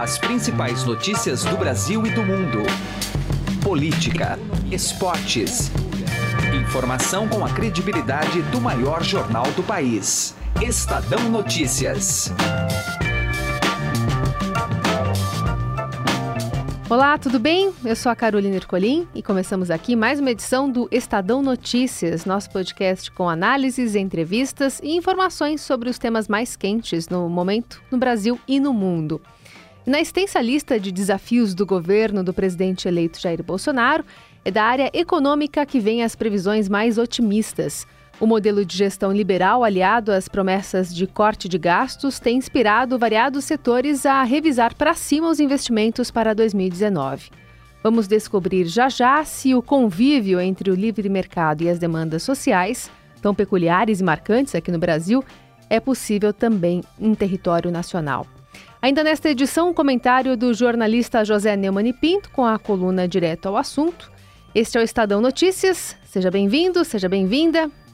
As principais notícias do Brasil e do mundo. Política, esportes. Informação com a credibilidade do maior jornal do país. Estadão Notícias. Olá, tudo bem? Eu sou a Carolina Ercolim e começamos aqui mais uma edição do Estadão Notícias, nosso podcast com análises, entrevistas e informações sobre os temas mais quentes no momento no Brasil e no mundo. Na extensa lista de desafios do governo do presidente eleito Jair Bolsonaro, é da área econômica que vem as previsões mais otimistas. O modelo de gestão liberal, aliado às promessas de corte de gastos, tem inspirado variados setores a revisar para cima os investimentos para 2019. Vamos descobrir já já se o convívio entre o livre mercado e as demandas sociais, tão peculiares e marcantes aqui no Brasil, é possível também em território nacional. Ainda nesta edição, um comentário do jornalista José Neumann Pinto com a coluna Direto ao Assunto. Este é o Estadão Notícias. Seja bem-vindo, seja bem-vinda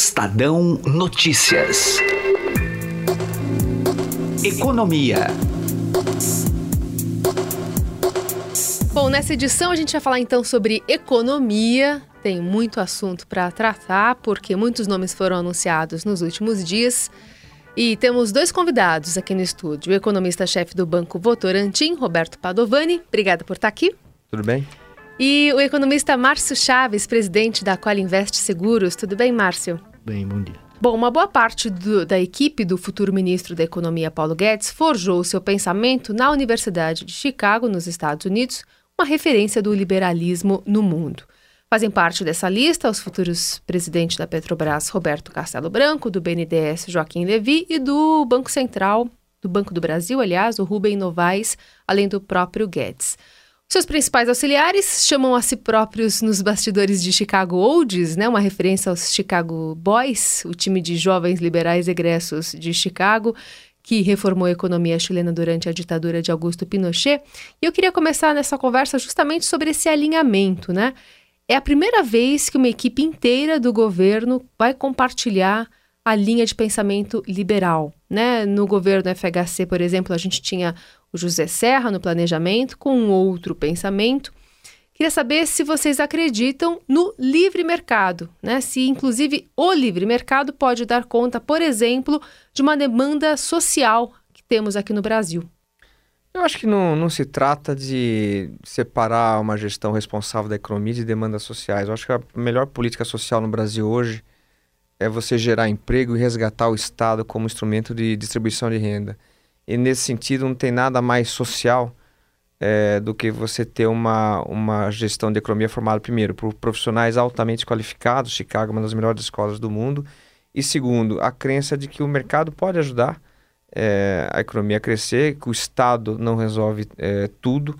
Estadão Notícias. Economia. Bom, nessa edição a gente vai falar então sobre economia. Tem muito assunto para tratar, porque muitos nomes foram anunciados nos últimos dias. E temos dois convidados aqui no estúdio: o economista-chefe do Banco Votorantim, Roberto Padovani. Obrigada por estar aqui. Tudo bem? E o economista Márcio Chaves, presidente da Qualinvest Seguros. Tudo bem, Márcio? Bem, bom dia. Bom, uma boa parte do, da equipe do futuro ministro da Economia, Paulo Guedes, forjou seu pensamento na Universidade de Chicago, nos Estados Unidos, uma referência do liberalismo no mundo. Fazem parte dessa lista os futuros presidentes da Petrobras, Roberto Castelo Branco, do BNDES, Joaquim Levi, e do Banco Central, do Banco do Brasil, aliás, o Rubem Novaes, além do próprio Guedes. Seus principais auxiliares chamam a si próprios nos bastidores de Chicago Olds, né, uma referência aos Chicago Boys, o time de jovens liberais egressos de Chicago, que reformou a economia chilena durante a ditadura de Augusto Pinochet. E eu queria começar nessa conversa justamente sobre esse alinhamento, né? É a primeira vez que uma equipe inteira do governo vai compartilhar a linha de pensamento liberal, né? No governo FHC, por exemplo, a gente tinha o José Serra no planejamento, com um outro pensamento. Queria saber se vocês acreditam no livre mercado, né? Se, inclusive, o livre mercado pode dar conta, por exemplo, de uma demanda social que temos aqui no Brasil. Eu acho que não, não se trata de separar uma gestão responsável da economia de demandas sociais. Eu acho que a melhor política social no Brasil hoje é você gerar emprego e resgatar o Estado como instrumento de distribuição de renda. E nesse sentido, não tem nada mais social é, do que você ter uma, uma gestão de economia formada, primeiro, por profissionais altamente qualificados. Chicago é uma das melhores escolas do mundo. E segundo, a crença de que o mercado pode ajudar é, a economia a crescer, que o Estado não resolve é, tudo.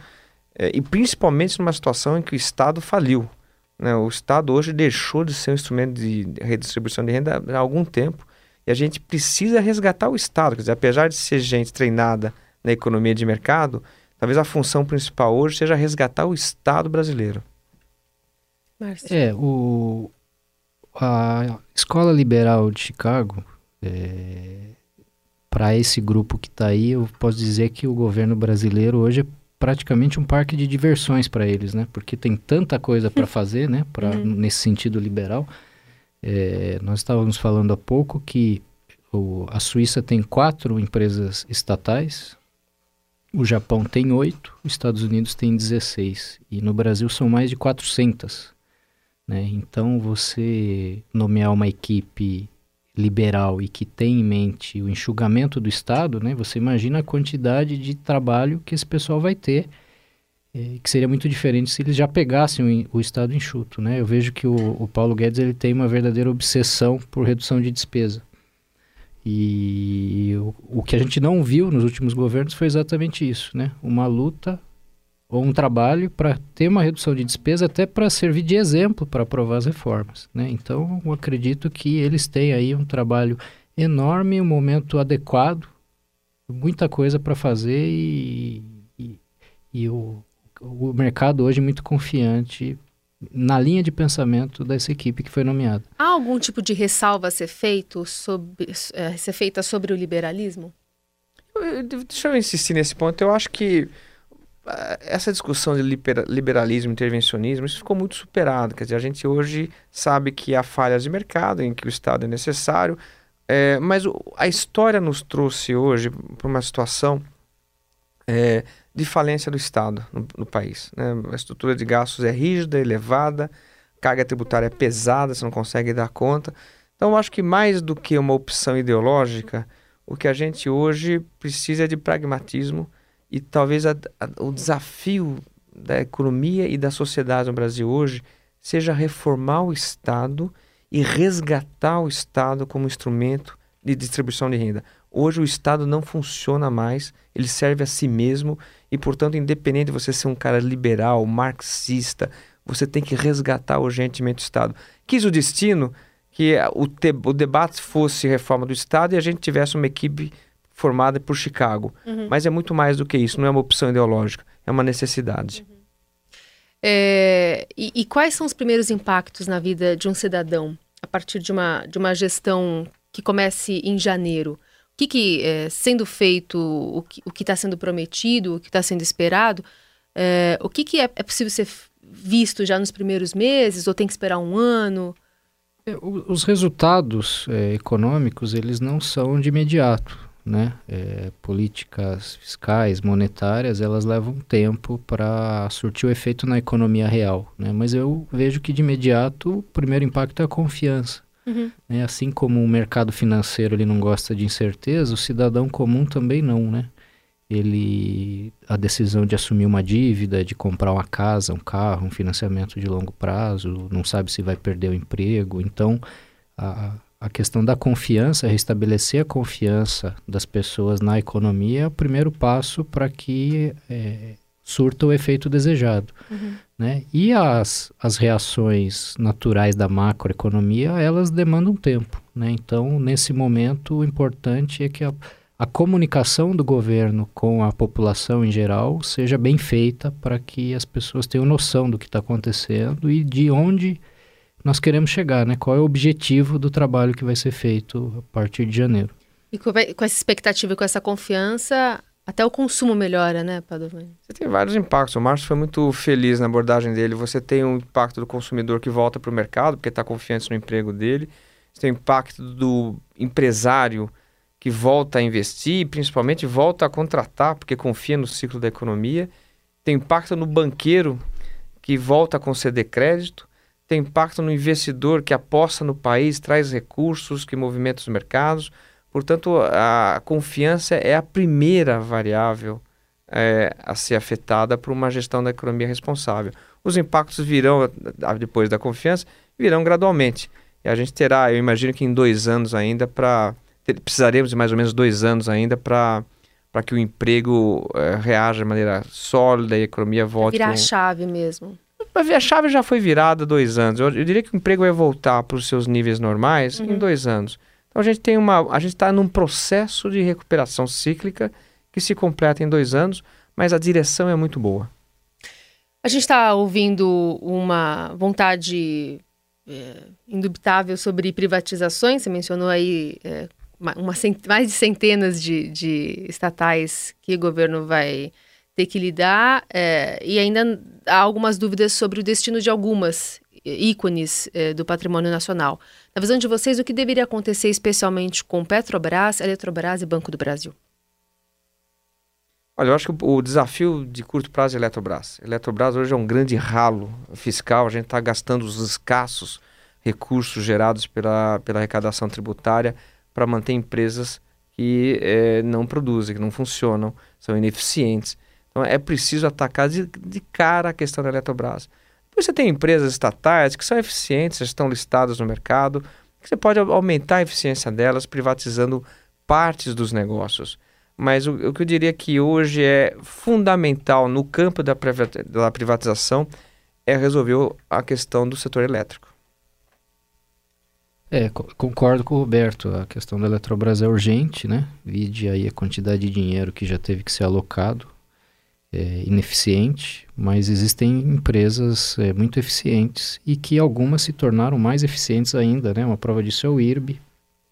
É, e principalmente numa situação em que o Estado faliu. Né? O Estado hoje deixou de ser um instrumento de redistribuição de renda há algum tempo e a gente precisa resgatar o Estado. Quer dizer, apesar de ser gente treinada na economia de mercado, talvez a função principal hoje seja resgatar o Estado brasileiro. Márcio. É, o, a Escola Liberal de Chicago, é, para esse grupo que está aí, eu posso dizer que o governo brasileiro hoje é praticamente um parque de diversões para eles, né? Porque tem tanta coisa para fazer, né? Pra, uhum. Nesse sentido liberal. É, nós estávamos falando há pouco que o, a Suíça tem quatro empresas estatais, o Japão tem oito, os Estados Unidos tem 16 e no Brasil são mais de 400. Né? Então, você nomear uma equipe liberal e que tem em mente o enxugamento do Estado, né? você imagina a quantidade de trabalho que esse pessoal vai ter é, que seria muito diferente se eles já pegassem o, o Estado enxuto. Né? Eu vejo que o, o, Paulo Guedes ele tem uma verdadeira obsessão por redução de despesa. E o, o que a gente não viu nos últimos governos foi exatamente isso, né? Uma luta ou um trabalho para ter uma redução de despesa até para servir de exemplo para aprovar as reformas. Né? Então, eu acredito que eles têm aí um trabalho enorme, um momento adequado, muita coisa para fazer e, e, e o, o mercado hoje é muito confiante na linha de pensamento dessa equipe que foi nomeada. Há algum tipo de ressalva a ser, feito sobre, é, ser feita sobre o liberalismo? Deixa eu insistir nesse ponto. Eu acho que essa discussão de liberalismo, intervencionismo, isso ficou muito superado. Quer dizer, a gente hoje sabe que há falhas de mercado, em que o Estado é necessário, é, mas o, a história nos trouxe hoje para uma situação é, de falência do Estado no, no país. Né? A estrutura de gastos é rígida, elevada, carga tributária é pesada, você não consegue dar conta. Então, acho que mais do que uma opção ideológica, o que a gente hoje precisa é de pragmatismo e talvez a, a, o desafio da economia e da sociedade no Brasil hoje seja reformar o Estado e resgatar o Estado como instrumento de distribuição de renda. Hoje o Estado não funciona mais, ele serve a si mesmo e, portanto, independente de você ser um cara liberal, marxista, você tem que resgatar urgentemente o Estado. Quis o destino que o, o debate fosse reforma do Estado e a gente tivesse uma equipe formada por Chicago. Uhum. Mas é muito mais do que isso, não é uma opção ideológica, é uma necessidade. Uhum. É, e, e, quais são os primeiros impactos na vida de um cidadão a partir de uma, de uma gestão que comece em janeiro? Que, que é, sendo feito, o que está sendo prometido, o que está sendo esperado, é, o que, que é, é possível ser visto já nos primeiros meses ou tem que esperar um ano? É, os resultados é, econômicos eles não são de imediato né, é, políticas fiscais, monetárias, elas levam tempo para surtir o efeito na economia real. Né? Mas eu vejo que de imediato o primeiro impacto é a confiança. Uhum. Né? Assim como o mercado financeiro ele não gosta de incerteza, o cidadão comum também não, né? Ele a decisão de assumir uma dívida, de comprar uma casa, um carro, um financiamento de longo prazo, não sabe se vai perder o emprego. Então, a, a questão da confiança, restabelecer a confiança das pessoas na economia é o primeiro passo para que é, surta o efeito desejado. Uhum. Né? E as, as reações naturais da macroeconomia, elas demandam tempo. Né? Então, nesse momento, o importante é que a, a comunicação do governo com a população em geral seja bem feita para que as pessoas tenham noção do que está acontecendo e de onde nós queremos chegar, né? Qual é o objetivo do trabalho que vai ser feito a partir de janeiro. E com, essa expectativa e com essa confiança, até o consumo melhora, né, Padovani? Você tem vários impactos. O Márcio foi muito feliz na abordagem dele. Você tem o um impacto do consumidor que volta para o mercado, porque está confiante no emprego dele. Você tem o impacto do empresário que volta a investir, principalmente volta a contratar, porque confia no ciclo da economia. Tem impacto no banqueiro que volta a conceder crédito tem impacto no investidor que aposta no país, traz recursos, que movimenta os mercados. Portanto, a confiança é a primeira variável é, a ser afetada por uma gestão da economia responsável. Os impactos virão, depois da confiança, virão gradualmente. E a gente terá, eu imagino que em dois anos ainda, para. Precisaremos de mais ou menos dois anos ainda para para que o emprego é, reaja de maneira sólida e a economia volte. Virar com... a chave mesmo. A chave já foi virada dois anos. Eu, eu diria que o emprego vai voltar para os seus níveis normais uhum. em dois anos. Então a gente tem uma, a gente está num processo de recuperação cíclica que se completa em dois anos, mas a direção é muito boa. A gente está ouvindo uma vontade é, indubitável sobre privatizações. Você mencionou aí é, uma, mais de centenas de, de estatais que o governo vai ter que lidar é, e ainda há algumas dúvidas sobre o destino de algumas ícones é, do patrimônio nacional. Na visão de vocês, o que deveria acontecer especialmente com Petrobras, Eletrobras e Banco do Brasil? Olha, eu acho que o desafio de curto prazo é Eletrobras. Eletrobras hoje é um grande ralo fiscal, a gente está gastando os escassos recursos gerados pela, pela arrecadação tributária para manter empresas que é, não produzem, que não funcionam, são ineficientes. Então é preciso atacar de, de cara a questão da Eletrobras. Você tem empresas estatais que são eficientes, estão listadas no mercado, Você pode aumentar a eficiência delas privatizando partes dos negócios. Mas o, o que eu diria que hoje é fundamental no campo da, da privatização é resolver a questão do setor elétrico. É, concordo com o Roberto. A questão da Eletrobras é urgente, né? Vide aí a quantidade de dinheiro que já teve que ser alocado. É ineficiente, mas existem empresas é, muito eficientes e que algumas se tornaram mais eficientes ainda, né? Uma prova disso é o IRB,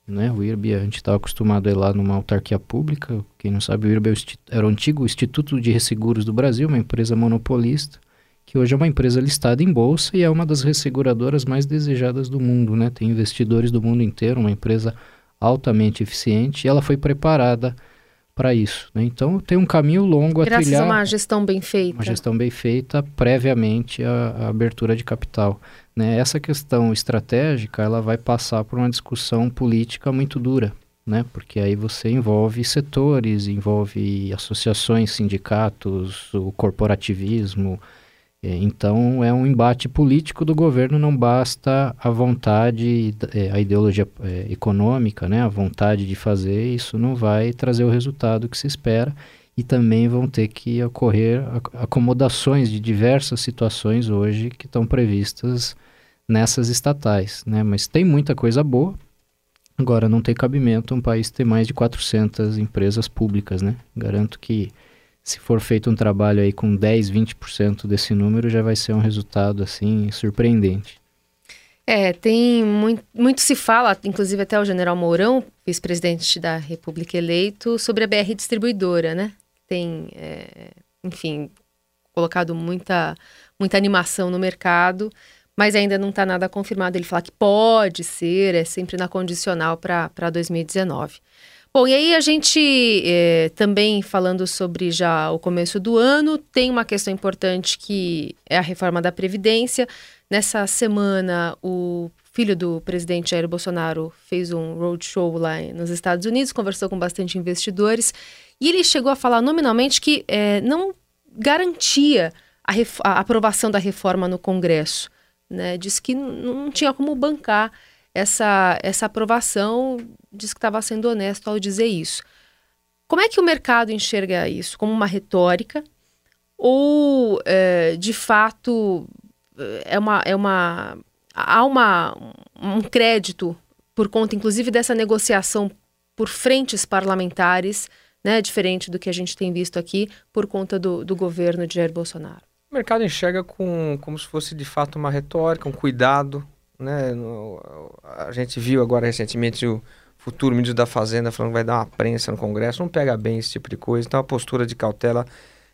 né? O IRB a gente estava acostumado a ir lá numa autarquia pública. Quem não sabe, o IRB é era o antigo Instituto de Resseguros do Brasil, uma empresa monopolista que hoje é uma empresa listada em bolsa e é uma das resseguradoras mais desejadas do mundo, né? Tem investidores do mundo inteiro, uma empresa altamente eficiente e ela foi preparada para isso. Né? Então tem um caminho longo a Graças trilhar. Graças a uma gestão bem feita. Uma gestão bem feita previamente à, à abertura de capital. Né? Essa questão estratégica ela vai passar por uma discussão política muito dura. Né? Porque aí você envolve setores, envolve associações, sindicatos, o corporativismo, então é um embate político do governo, não basta a vontade, é, a ideologia é, econômica, né, a vontade de fazer, isso não vai trazer o resultado que se espera e também vão ter que ocorrer acomodações de diversas situações hoje que estão previstas nessas estatais, né? Mas tem muita coisa boa. Agora não tem cabimento um país ter mais de 400 empresas públicas, né? Garanto que se for feito um trabalho aí com 10, 20% desse número, já vai ser um resultado assim surpreendente. É, tem muito, muito se fala, inclusive até o general Mourão, vice-presidente da República eleito, sobre a BR distribuidora, né? Tem, é, enfim, colocado muita, muita animação no mercado, mas ainda não está nada confirmado. Ele fala que pode ser, é sempre na condicional para 2019. Bom, e aí a gente é, também falando sobre já o começo do ano, tem uma questão importante que é a reforma da Previdência. Nessa semana, o filho do presidente Jair Bolsonaro fez um roadshow lá nos Estados Unidos, conversou com bastante investidores e ele chegou a falar nominalmente que é, não garantia a, a, aprovação da reforma no Congresso. Né? Disse que não tinha como bancar essa, essa aprovação, diz que estava sendo honesto ao dizer isso. Como é que o mercado enxerga isso? Como uma retórica? Ou, é, de fato, é uma, é uma, há uma, um crédito por conta, inclusive, dessa negociação por frentes parlamentares, né, diferente do que a gente tem visto aqui, por conta do, do governo de Jair Bolsonaro? O mercado enxerga com, como se fosse, de fato, uma retórica, um cuidado né? A gente viu agora recentemente o futuro ministro da Fazenda falando que vai dar uma prensa no Congresso. Não pega bem esse tipo de coisa. Então a postura de cautela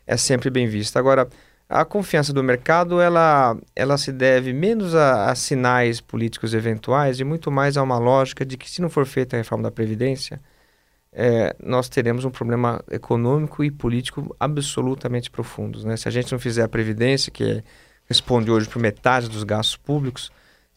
é sempre bem vista. Agora, a confiança do mercado ela, ela se deve menos a, a, sinais políticos eventuais e muito mais a uma lógica de que se não for feita a reforma da Previdência, é, nós teremos um problema econômico e político absolutamente profundos. Né? Se a gente não fizer a Previdência, que responde hoje por metade dos gastos públicos,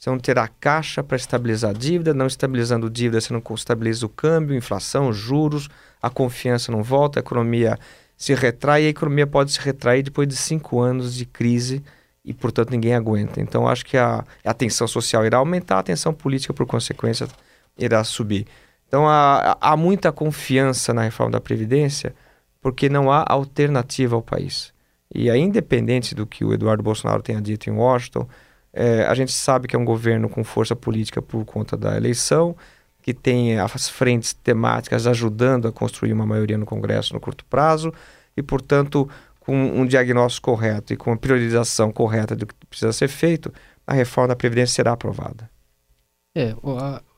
você não terá caixa para estabilizar a dívida, não estabilizando dívida, você não estabiliza o câmbio, inflação, juros, a confiança não volta, a economia se retrai e a economia pode se retrair depois de cinco anos de crise e, portanto, ninguém aguenta. Então, acho que a, a tensão social irá aumentar, a tensão política, por consequência, irá subir. Então, há, há muita confiança na reforma da Previdência porque não há alternativa ao país. E aí, independente do que o Eduardo Bolsonaro tenha dito em Washington, é, a gente sabe que é um governo com força política por conta da eleição, que tem as frentes temáticas ajudando a construir uma maioria no Congresso no curto prazo e, portanto, com um diagnóstico correto e com a priorização correta do que precisa ser feito, a reforma da Previdência será aprovada. É,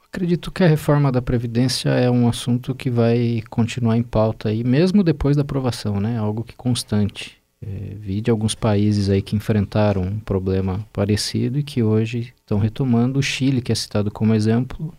acredito que a reforma da Previdência é um assunto que vai continuar em pauta aí, mesmo depois da aprovação, né? Algo que constante. É, vi de alguns países aí que enfrentaram um problema parecido e que hoje estão retomando. O Chile, que é citado como exemplo,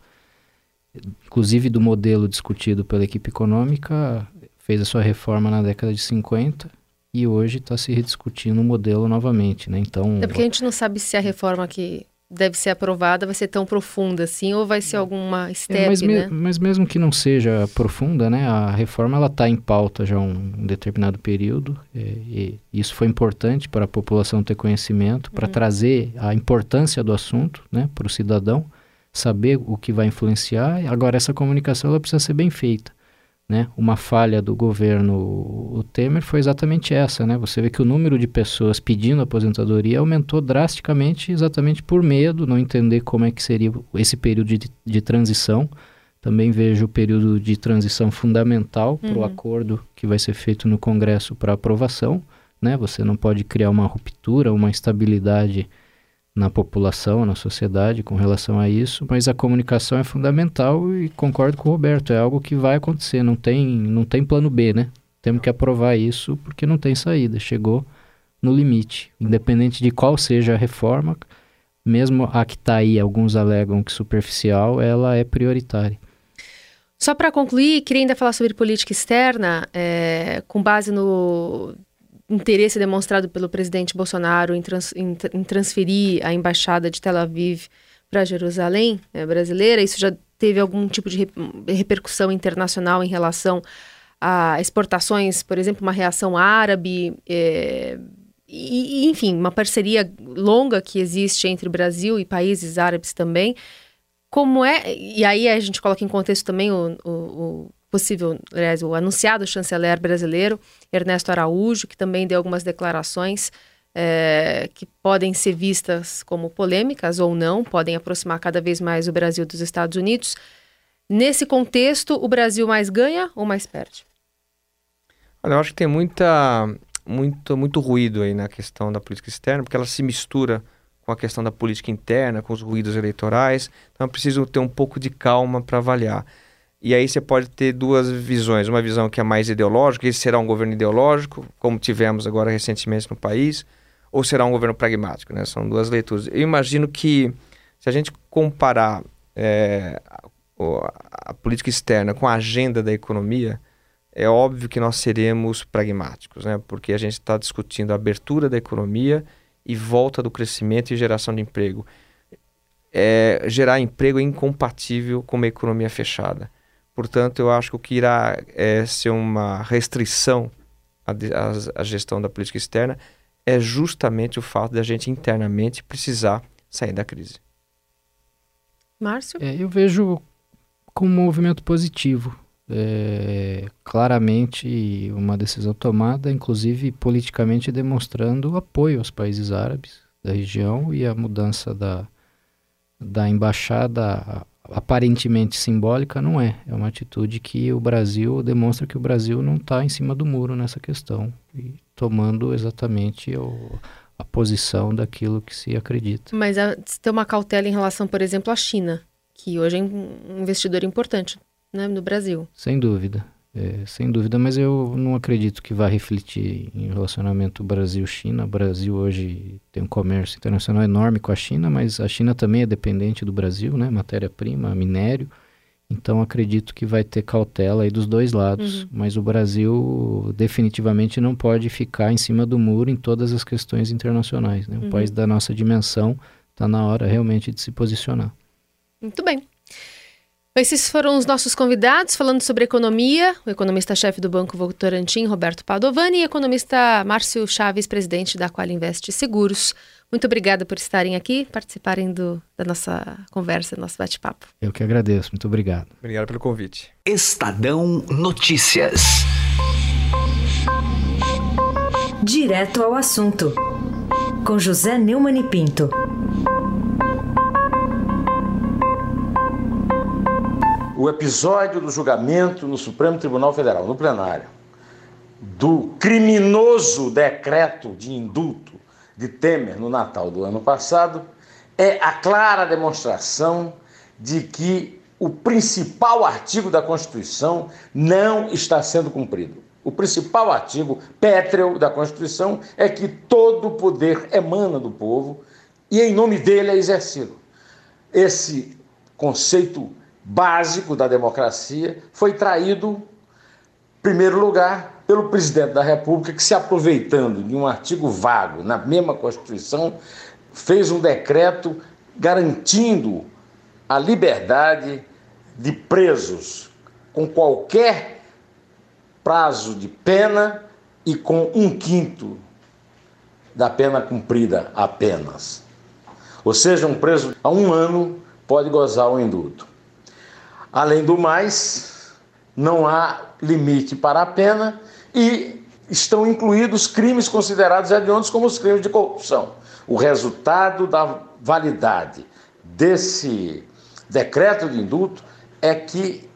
inclusive do modelo discutido pela equipe econômica, fez a sua reforma na década de 50 e hoje está se rediscutindo o modelo novamente, né? Então, é porque a gente não sabe se a reforma que deve ser aprovada vai ser tão profunda assim ou vai ser é. alguma step, é, mas, me, né? mas mesmo que não seja profunda, né, a reforma ela está em pauta já há um, um determinado período é, e isso foi importante para a população ter conhecimento, para uhum. trazer a importância do assunto, né, para o cidadão, saber o que vai influenciar. Agora, essa comunicação ela precisa ser bem feita. Né? Uma falha do governo o Temer foi exatamente essa. Né? Você vê que o número de pessoas pedindo aposentadoria aumentou drasticamente exatamente por medo, não entender como é que seria esse período de, de transição. Também vejo o período de transição fundamental uhum. para o acordo que vai ser feito no Congresso para aprovação. Né? Você não pode criar uma ruptura, uma instabilidade na população, na sociedade com relação a isso, mas a comunicação é fundamental e concordo com o Roberto, é algo que vai acontecer, não tem, não tem plano B, né? Temos que aprovar isso porque não tem saída, chegou no limite, independente de qual seja a reforma, mesmo a que está aí, alguns alegam que superficial, ela é prioritária. Só para concluir, queria ainda falar sobre política externa, é, com base no interesse demonstrado pelo presidente Bolsonaro em, trans, em, em transferir a embaixada de Tel Aviv para Jerusalém é, brasileira. Isso já teve algum tipo de repercussão internacional em relação a exportações, por exemplo, uma reação árabe, é, e, enfim, uma parceria longa que existe entre Brasil e países árabes também. Como é, e aí a gente coloca em contexto também o, o, o possível, aliás, o anunciado chanceler brasileiro, Ernesto Araújo, que também deu algumas declarações é, que podem ser vistas como polêmicas ou não, podem aproximar cada vez mais o Brasil dos Estados Unidos. Nesse contexto, o Brasil mais ganha ou mais perde? Olha, eu acho que tem muita, muito, muito ruído aí na questão da política externa, porque ela se mistura com a questão da política interna, com os ruídos eleitorais. Então é preciso ter um pouco de calma para avaliar. E aí você pode ter duas visões. Uma visão que é mais ideológica, esse será um governo ideológico, como tivemos agora recentemente no país, ou será um governo pragmático, né? São duas leituras. Eu imagino que se a gente comparar é, a, política externa com a agenda da economia, é óbvio que nós seremos pragmáticos, né? Porque a gente está discutindo a abertura da economia e volta do crescimento e geração de emprego. É, gerar emprego é incompatível com uma economia fechada. Portanto, eu acho que o que irá é, ser uma restrição à, à, à gestão da política externa é justamente o fato de a gente internamente precisar sair da crise. Márcio? É, eu vejo como um movimento positivo. É, claramente uma decisão tomada, inclusive politicamente demonstrando apoio aos países árabes da região e a mudança da, da embaixada aparentemente simbólica, não é. É uma atitude que o Brasil demonstra que o Brasil não está em cima do muro nessa questão e tomando exatamente o, a posição daquilo que se acredita. Mas há, tem uma cautela em relação, por exemplo, à China, que hoje é um investidor importante né, no Brasil. Sem dúvida. É, sem dúvida, mas eu não acredito que vá refletir em relacionamento Brasil-China. O Brasil hoje tem um comércio internacional enorme com a China, mas a China também é dependente do Brasil, né? Matéria-prima, minério. Então acredito que vai ter cautela aí dos dois lados, uhum. mas o Brasil definitivamente não pode ficar em cima do muro em todas as questões internacionais. Né? Um uhum. país da nossa dimensão está na hora realmente de se posicionar. Muito bem. Esses foram os nossos convidados falando sobre economia, o economista-chefe do Banco Votorantim, Roberto Padovani, e o economista Márcio Chaves, presidente da Qualinvest Seguros. Muito obrigada por estarem aqui, participarem do, da nossa conversa, do nosso bate-papo. Eu que agradeço, muito obrigado. Obrigado pelo convite. Estadão Notícias. Direto ao assunto, com José Neumann e Pinto. O episódio do julgamento no Supremo Tribunal Federal, no plenário, do criminoso decreto de indulto de Temer no Natal do ano passado, é a clara demonstração de que o principal artigo da Constituição não está sendo cumprido. O principal artigo pétreo da Constituição é que todo poder emana do povo e em nome dele é exercido. Esse conceito básico da democracia foi traído, em primeiro lugar, pelo presidente da República, que, se aproveitando de um artigo vago na mesma Constituição, fez um decreto garantindo a liberdade de presos com qualquer prazo de pena e com um quinto da pena cumprida apenas. Ou seja, um preso a um ano pode gozar o indulto. Além do mais, não há limite para a pena e estão incluídos crimes considerados hediondos como os crimes de corrupção. O resultado da validade desse decreto de indulto é que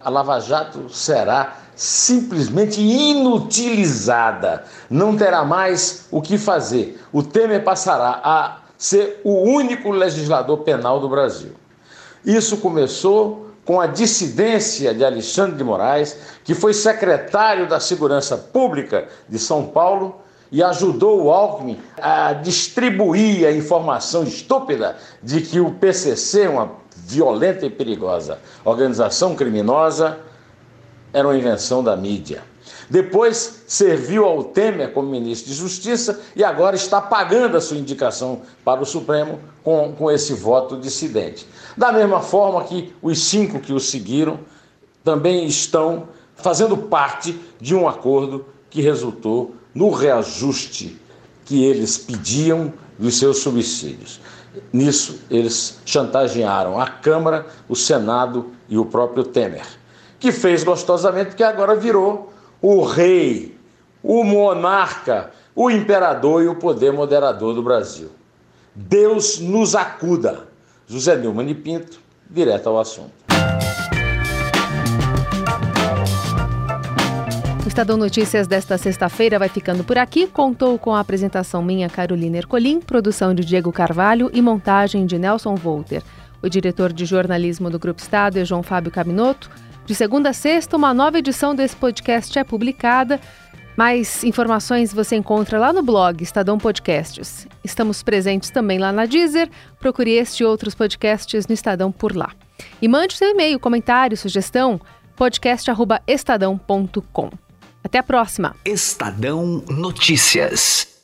a Lava Jato será simplesmente inutilizada, não terá mais o que fazer. O Temer passará a ser o único legislador penal do Brasil. Isso começou com a dissidência de Alexandre de Moraes, que foi secretário da Segurança Pública de São Paulo e ajudou o Alckmin a distribuir a informação estúpida de que o PCC, uma violenta e perigosa organização criminosa, era uma invenção da mídia. Depois serviu ao Temer como ministro de Justiça e agora está pagando a sua indicação para o Supremo com, com esse voto dissidente. Da mesma forma que os cinco que o seguiram também estão fazendo parte de um acordo que resultou no reajuste que eles pediam dos seus subsídios. Nisso, eles chantagearam a Câmara, o Senado e o próprio Temer, que fez gostosamente, que agora virou o rei, o monarca, o imperador e o poder moderador do Brasil. Deus nos acuda. José Neumann e Pinto, direto ao assunto. O Estadão Notícias desta sexta-feira vai ficando por aqui. Contou com a apresentação minha, Carolina Ercolim, produção de Diego Carvalho e montagem de Nelson Volter. O diretor de jornalismo do Grupo Estado é João Fábio Caminoto. De segunda a sexta, uma nova edição desse podcast é publicada. Mais informações você encontra lá no blog Estadão Podcasts. Estamos presentes também lá na Deezer. Procure este e outros podcasts no Estadão por lá. E mande seu e-mail, comentário, sugestão, podcast.estadão.com. Até a próxima. Estadão Notícias.